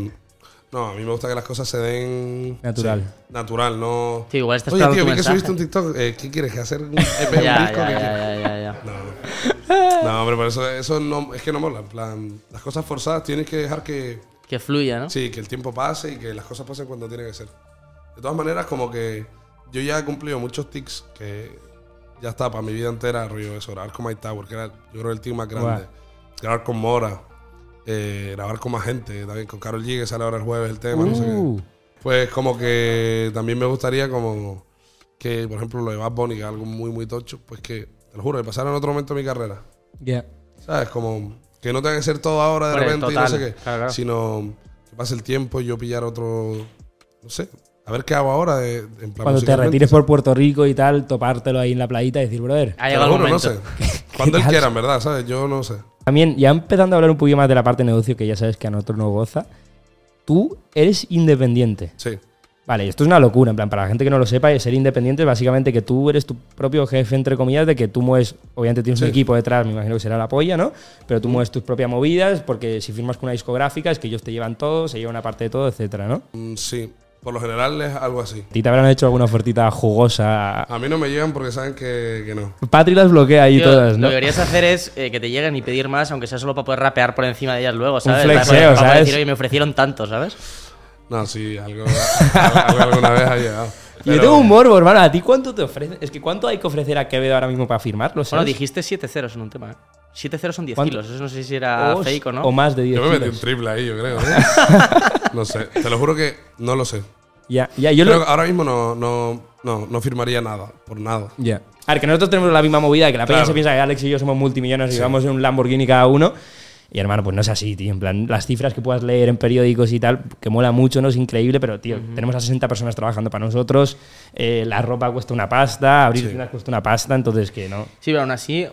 no, a mí me gusta que las cosas se den... Natural. sí, natural, no... Tío, igual estás Oye, tío, vi que subiste un TikTok. eh, ¿Qué quieres? ¿Que hacer un EP, un Ya, disco? ya, ¿Qué ya, ya, ya, ya. No, no, hombre, por eso, eso no, es que no mola. En plan, las cosas forzadas tienes que dejar que, Que fluya, ¿no? sí, que el tiempo pase y que las cosas pasen cuando tienen que ser. De todas maneras, como que yo ya he cumplido muchos tics que ya está para mi vida entera, rollo eso, grabar con Mike Tower, que era yo creo el team más grande. Grabar con Mora, eh, grabar con más gente, también con Carol G, que sale ahora el jueves el tema, no sé Uh, qué. Pues como que también me gustaría como que, por ejemplo, lo de Bad Bunny, que es algo muy, muy tocho, pues que, te lo juro, que pasara en otro momento de mi carrera. ya. ¿Sabes? Como que no tenga que ser todo ahora de repente y no sé qué. Claro. Sino que pase el tiempo y yo pillar otro. No sé. A ver qué hago ahora de, en plan Cuando te retires por Puerto Rico y tal, topártelo ahí en la playita y decir, brother. Ha llegado el juro, no momento. sé. Cuando él quiera, en verdad, ¿sabes? Yo no sé. También, ya empezando a hablar un poquito más de la parte de negocio, que ya sabes que a nosotros nos goza, tú eres independiente. Sí. Vale, esto es una locura, en plan, para la gente que no lo sepa, ser independiente es básicamente que tú eres tu propio jefe, entre comillas, de que tú mueves, obviamente tienes un equipo detrás, me imagino que será la polla, ¿no? Pero tú mueves tus propias movidas, porque si firmas con una discográfica es que ellos te llevan todo, se llevan una parte de todo, etcétera, ¿no? Mm, sí. Por lo general es algo así. ¿A ti te habrán hecho alguna ofertita jugosa? A mí no me llegan porque saben que, que no. Patri las bloquea ahí Tío, todas, Lo ¿no? que deberías hacer es eh, que te lleguen y pedir más, aunque sea solo para poder rapear por encima de ellas luego, ¿sabes? flexeo, para, poder- para ¿sabes? decir, oye, me ofrecieron tanto, ¿sabes? No, sí, algo, algo alguna vez ha llegado. Yo Pero- tengo un morbo, hermano. ¿A ti cuánto te ofrecen? Es que ¿cuánto hay que ofrecer a Quevedo ahora mismo para firmarlo? Bueno, ¿sabes? dijiste 7 ceros en un tema, ¿eh? 7 ceros son 10 ¿Cuánto? kilos. Eso no sé si era o, fake o no. o más de 10 Yo me metí un kilos. triple ahí, yo creo. ¿eh? no sé. Te lo juro que no lo sé. Ya, ya, yo Creo lo... que ahora mismo no, no, no, no firmaría nada, por nada. Ya. A ver, que nosotros tenemos la misma movida, que la peña Claro. se piensa que Alex y yo somos multimillonarios y vamos en un Lamborghini cada uno. Y hermano, pues no es así, tío. En plan, las cifras que puedas leer en periódicos y tal, que mola mucho, ¿no? Es increíble, pero, tío, tenemos a 60 personas trabajando para nosotros, eh, la ropa cuesta una pasta, abrir Sí. tiendas cuesta una pasta, entonces que no. Sí, pero aún así,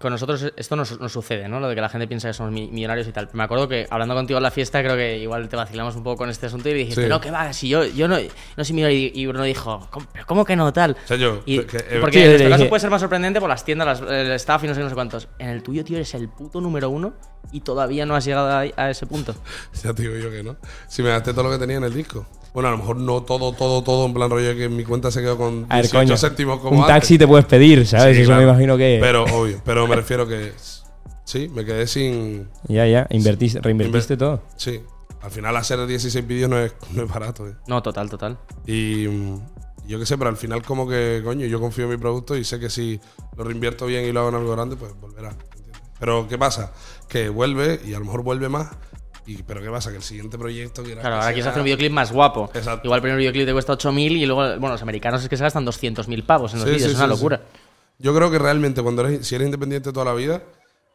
con nosotros esto no, su- no sucede, ¿no? Lo de que la gente piensa que somos mi- millonarios y tal. Me acuerdo que hablando contigo en la fiesta, creo que igual te vacilamos un poco con este asunto y dijiste, Sí. no, que va, si yo, yo no, no soy millonario. Y Bruno dijo, ¿cómo, pero cómo que no tal? O sea, yo. Y- que- eh, porque Sí, en nuestro caso puede ser más sorprendente por las tiendas, las- el staff y no sé, no sé cuántos. En el tuyo, tío, eres el puto número uno y todavía no has llegado a, a ese punto. Ya te digo yo que no. Si me gasté todo lo que tenía en el disco. Bueno, a lo mejor no todo, todo, todo, en plan rollo que mi cuenta se quedó con A ver, 18 coño. céntimos como Un antes. taxi te puedes pedir, ¿sabes? Sí, Eso claro. me imagino que. Pero, obvio. Pero me refiero que. Sí, me quedé sin. Ya, ya, invertiste, reinvertiste Inver- todo. Sí. Al final hacer 16 vídeos no es, no es barato. eh. No, total, total. Y mm, yo qué sé, pero al final como que, coño, yo confío en mi producto y sé que si lo reinvierto bien y lo hago en algo grande, pues volverá. ¿entiendes? Pero ¿qué pasa? Que vuelve y a lo mejor vuelve más. Y, pero ¿qué pasa? Que el siguiente proyecto quiera Claro, que ahora quieres hacer un videoclip más guapo. Exacto. Igual el primer videoclip te cuesta 8.000 y luego, bueno, los americanos es que se gastan 200.000 pavos en los Sí, vídeos, sí, es una sí, locura. sí. Yo creo que realmente cuando eres, si eres independiente toda la vida,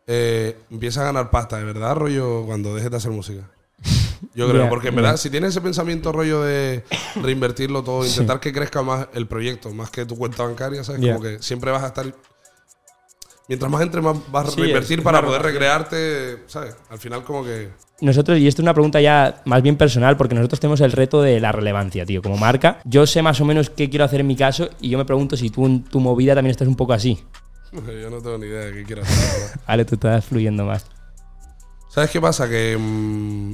eh, empiezas a ganar pasta, de verdad, rollo, cuando dejes de hacer música. Yo creo, porque en verdad, si tienes ese pensamiento rollo de reinvertirlo todo, intentar que crezca más el proyecto, más que tu cuenta bancaria, ¿sabes? Como que siempre vas a estar. Mientras más entre, más vas a Sí, reinvertir para poder recrearte, ¿sabes? Al final, como que. Nosotros, y esto es una pregunta ya más bien personal, porque nosotros tenemos el reto de la relevancia, tío. Como marca, yo sé más o menos qué quiero hacer en mi caso y yo me pregunto si tú en tu movida también estás un poco así. Yo no tengo ni idea de qué quiero hacer. Vale, tú estás fluyendo más. ¿Sabes qué pasa? Que mm,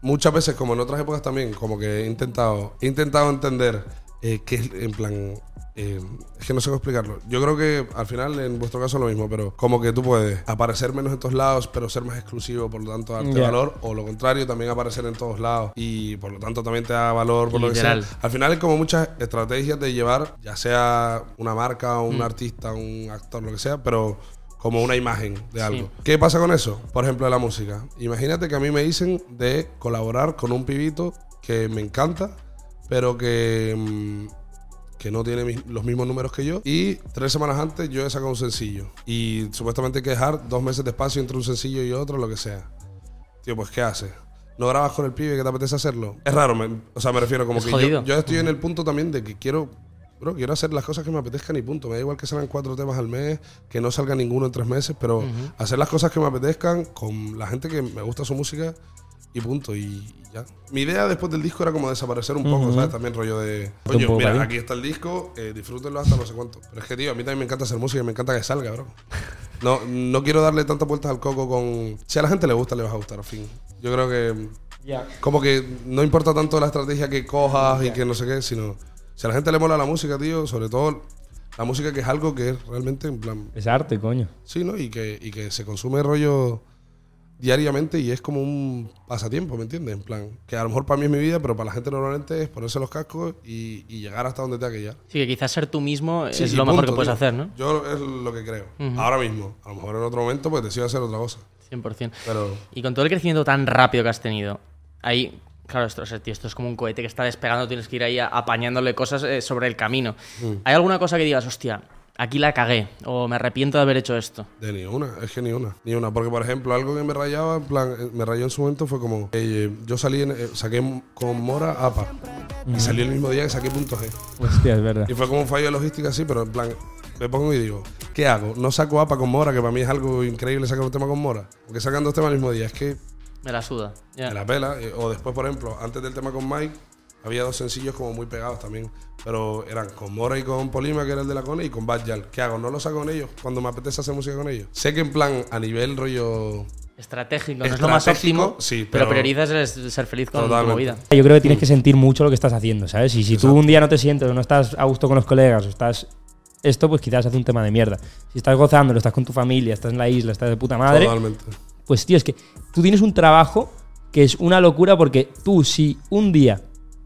muchas veces, como en otras épocas también, como que he intentado, he intentado entender eh, qué es, en plan, eh, es que no sé cómo explicarlo. Yo creo que al final, en vuestro caso, es lo mismo, pero como que tú puedes aparecer menos en todos lados, pero ser más exclusivo, por lo tanto, darte valor, o lo contrario, también aparecer en todos lados y por lo tanto también te da valor, por lo que sea. Al final, hay como muchas estrategias de llevar, ya sea una marca, un artista, un actor, lo que sea, pero como una imagen de algo. ¿Qué pasa con eso? Por ejemplo, la música. Imagínate que a mí me dicen de colaborar con un pibito que me encanta, pero que, mm, que no tiene mis- los mismos números que yo. Y tres semanas antes yo he sacado un sencillo. Y supuestamente hay que dejar dos meses de espacio entre un sencillo y otro, lo que sea. Tío, pues ¿qué haces? ¿No grabas con el pibe que te apetece hacerlo? Es raro, me- o sea, me refiero como Es que yo, yo estoy en el punto también de que quiero, bro, quiero hacer las cosas que me apetezcan y punto. Me da igual que salgan cuatro temas al mes, que no salga ninguno en tres meses, pero hacer las cosas que me apetezcan con la gente que me gusta su música y punto. Y ya. Mi idea después del disco era como desaparecer un poco, ¿sabes? También rollo de, coño, mira, ahí. aquí está el disco, eh, disfrútenlo hasta no sé cuánto. Pero es que, tío, a mí también me encanta hacer música y me encanta que salga, bro. No, no quiero darle tantas vueltas al coco con... Si a la gente le gusta, le vas a gustar, al fin. Yo creo que... Ya. Como que no importa tanto la estrategia que cojas y que no sé qué, sino... Si a la gente le mola la música, tío, sobre todo la música que es algo que es realmente en plan... Es arte, coño. Sí, ¿no? Y que, y que se consume rollo diariamente y es como un pasatiempo, ¿me entiendes? En plan, que a lo mejor para mí es mi vida, pero para la gente normalmente es ponerse los cascos y, y llegar hasta donde tenga que llegar. Sí, que quizás ser tú mismo Sí, es lo mejor que puedes tío. hacer, ¿no? Yo es lo que creo. Ahora mismo. A lo mejor en otro momento pues decido hacer otra cosa. 100%. Pero... Y con todo el crecimiento tan rápido que has tenido, ahí, claro, esto, o sea, tío, esto es como un cohete que está despegando, tienes que ir ahí apañándole cosas eh, sobre el camino. Mm. ¿Hay alguna cosa que digas, hostia, aquí la cagué, o me arrepiento de haber hecho esto? De ni una, es que ni una, ni una. Porque, por ejemplo, algo que me rayaba, en plan, eh, me rayó en su momento fue como, eh, yo salí, en- eh, saqué con Mora APA. Y salí el mismo día que saqué punto G. Hostia, es verdad. Y fue como un fallo de logística así, pero en plan, me pongo y digo, ¿qué hago? No saco APA con Mora, que para mí es algo increíble sacar un tema con Mora. Porque sacan dos temas el mismo día, es que Me la suda. me la pela. eh, O después, por ejemplo, antes del tema con Mike, había dos sencillos como muy pegados también. Pero eran con Mora y con Polima, que era el de la Cone, y con Bad Yal. ¿Qué hago? ¿No lo saco con ellos cuando me apetece hacer música con ellos? Sé que en plan, a nivel rollo Estratégico, no es lo más óptimo, sí, pero, pero- priorizas el ser feliz con tu Totalmente. movida. Yo creo que tienes que sentir mucho lo que estás haciendo, ¿sabes? Y si tú un día no te sientes o no estás a gusto con los colegas o estás esto, pues quizás hace un tema de mierda. Si estás gozándolo, estás con tu familia, estás en la isla, estás de puta madre, Totalmente. pues tío, es que tú tienes un trabajo que es una locura porque tú si un día,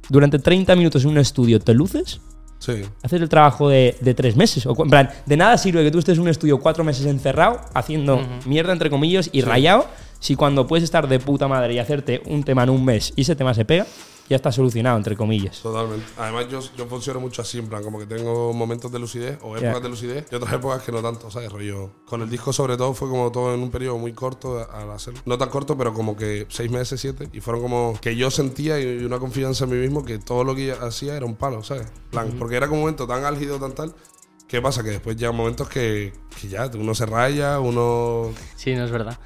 durante 30 minutos en un estudio, te luces, Sí. haces el trabajo de, de tres meses. O, en plan, de nada sirve que tú estés en un estudio cuatro meses encerrado, haciendo mierda, entre comillas, y rayado, si cuando puedes estar de puta madre y hacerte un tema en un mes y ese tema se pega, ya está solucionado, entre comillas. Totalmente. Además, yo, yo funciono mucho así, en plan, como que tengo momentos de lucidez o épocas Ya. de lucidez y otras épocas que no tanto, ¿sabes? Rollo. Con el disco, sobre todo, fue como todo en un periodo muy corto al hacerlo. No tan corto, pero como que seis meses, siete. Y fueron como que yo sentía y una confianza en mí mismo que todo lo que hacía era un palo, ¿sabes? Plan, porque era como un momento tan álgido, tan tal. ¿Qué pasa? Que después llegan momentos que, que ya uno se raya, uno. Sí, no es verdad.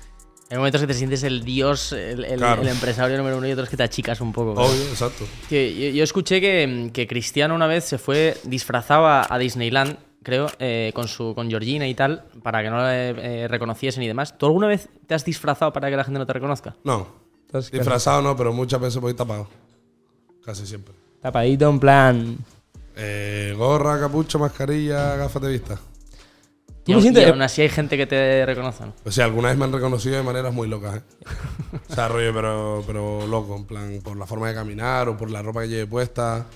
Hay momentos que te sientes el dios, el, el- Claro. el empresario número uno y otros que te achicas un poco. Obvio, exacto. Tío, yo, yo escuché que, que Cristiano una vez se fue disfrazado a, a Disneyland, creo, eh, con su con Georgina y tal, para que no le eh, reconociesen y demás. ¿Tú alguna vez te has disfrazado para que la gente no te reconozca? No. Disfrazado no, pero muchas veces voy tapado. Casi siempre. tapadito en plan... Eh, gorra, capucho, mascarilla, gafas de vista. ¿Tú y, aún- sientes? y aún así hay gente que te reconoce. ¿no? O sea, alguna vez me han reconocido de maneras muy locas, ¿eh? o sea, rollo, pero, pero loco, en plan, por la forma de caminar o por la ropa que lleve puesta,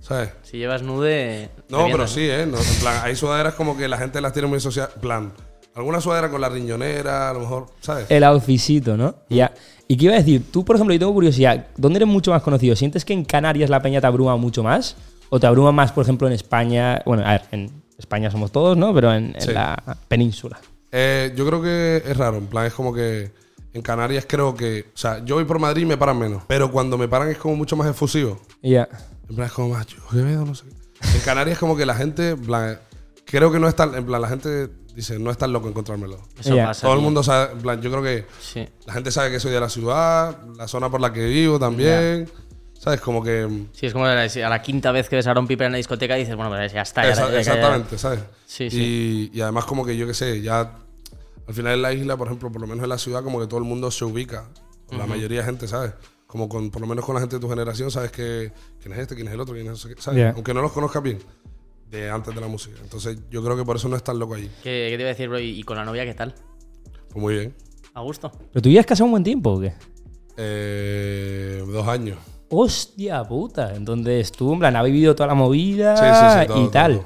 ¿sabes? Si llevas nude. No, pero sí, ¿eh? No, en plan, hay sudaderas como que la gente las tiene muy en plan, alguna sudadera con la riñonera, a lo mejor, ¿sabes? El outfitcito, ¿no? Ya. ¿Y qué iba a decir? Tú, por ejemplo, yo tengo curiosidad. ¿Dónde eres mucho más conocido? ¿Sientes que en Canarias la peña te abruma mucho más? ¿O te abruma más, por ejemplo, en España? Bueno, a ver, en España somos todos, ¿no? Pero en, en Sí. la península. Eh, yo creo que es raro, en plan, es como que en Canarias creo que, o sea, yo voy por Madrid y me paran menos, pero cuando me paran es como mucho más efusivo. Ya. En plan, es como más, yo Quevedo, no sé qué. En Canarias como que la gente, en plan, creo que no es tan, en plan, la gente dice, no es tan loco encontrármelo. Eso Ya. pasa. Todo el mundo sabe, en plan, yo creo que Sí. la gente sabe que soy de la ciudad, la zona por la que vivo también. ¿Sabes? Como que. Sí, es como a la, a la quinta vez que ves a Aaron Piper en la discoteca y dices, bueno, pues ya está. ya- Esa- ya- ya- exactamente, ¿sabes? Sí, Y, y además, como que yo qué sé, ya. Al final en la isla, por ejemplo, por lo menos en la ciudad, como que todo el mundo se ubica. La mayoría de gente, ¿sabes? Como con, por lo menos con la gente de tu generación, sabes que, quién es este, quién es el otro, quién es qué, ¿sabes? Ya. Aunque no los conozcas bien, de antes de la música. Entonces yo creo que por eso no es tan loco allí. ¿Qué, qué te iba a decir, bro? ¿Y con la novia qué tal? Pues muy bien. ¿A gusto? ¿Pero tú has casado un buen tiempo o qué? Eh, dos años. Hostia puta. Entonces tú, en plan, has vivido toda la movida Sí, sí, sí, todo, y tal.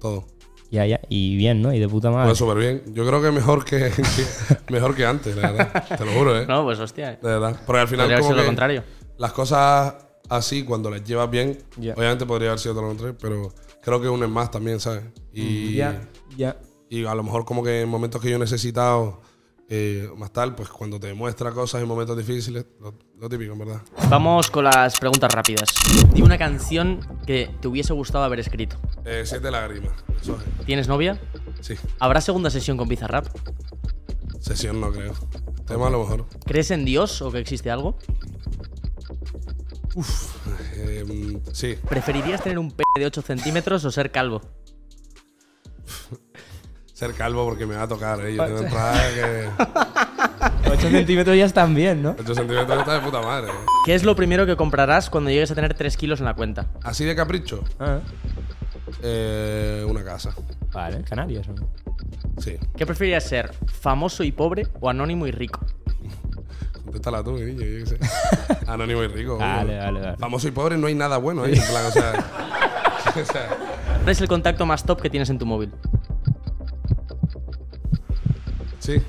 Todo. todo. Ya, ya. Y bien, ¿no? Y de puta madre. Súper bien. Yo creo que mejor que, que- mejor que antes, la verdad. Te lo juro, ¿eh? No, pues hostia. De verdad. Porque al final Podría haber como sido lo contrario. las cosas así, cuando las llevas bien, obviamente podría haber sido todo lo contrario, pero creo que unen más también, ¿sabes? Y, Ya, ya. y a lo mejor como que en momentos que yo he necesitado eh, más tal, pues cuando te demuestra cosas en momentos difíciles, lo, lo típico, en verdad. Vamos con las preguntas rápidas. Dime una canción que te hubiese gustado haber escrito. Eh, siete lágrimas. Eso es. ¿Tienes novia? Sí. ¿Habrá segunda sesión con Bizarrap? Sesión no creo. Tema a lo mejor. ¿Crees en Dios o que existe algo? Eh, mm, sí. ¿Preferirías tener un p de 8 centímetros o ser calvo? Ser calvo porque me va a tocar, ¿eh? Yo tengo entrada que... 8 centímetros ya están bien, ¿no? 8 centímetros está de puta madre. ¿eh? ¿Qué es lo primero que comprarás cuando llegues a tener 3 kilos en la cuenta? Así de capricho, Ah, eh, una casa. vale, Canarias. ¿no? Sí. ¿Qué preferirías ser? ¿Famoso y pobre o anónimo y rico? Contéstala tú, mi niño, yo qué sé. Anónimo y rico. Vale, vale, vale. Famoso y pobre no hay nada bueno ahí. En plan, o sea, o sea, ¿Cuál es el contacto más top que tienes en tu móvil? sí.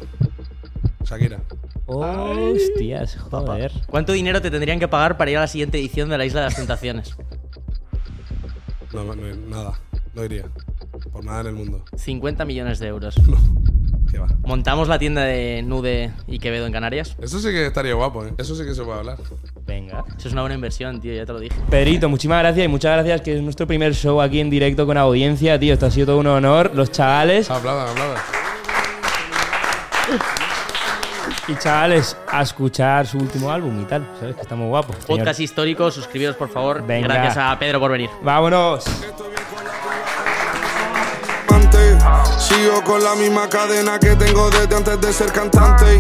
Shakira. Hostias, joder. ¿Cuánto dinero te tendrían que pagar para ir a la siguiente edición de la Isla de las Tentaciones? No, no, no, nada. No iría. Por nada en el mundo. 50 millones de euros. ¿Qué va? ¿Montamos la tienda de Nude y Quevedo en Canarias? Eso sí que estaría guapo, ¿eh? Eso sí que se puede hablar. Venga. Eso es una buena inversión, tío, ya te lo dije. Pedrito, muchísimas gracias y muchas gracias que es nuestro primer show aquí en directo con audiencia, tío. Esto ha sido todo un honor. Los chavales Aplaudan, aplaudan. Y chavales a escuchar su último álbum y tal. ¿Sabes? Que estamos guapos. señor. Podcast histórico, suscribiros por favor. Venga. Gracias a Pedro por venir. Vámonos. Sigo con la misma cadena que tengo desde antes de ser cantante.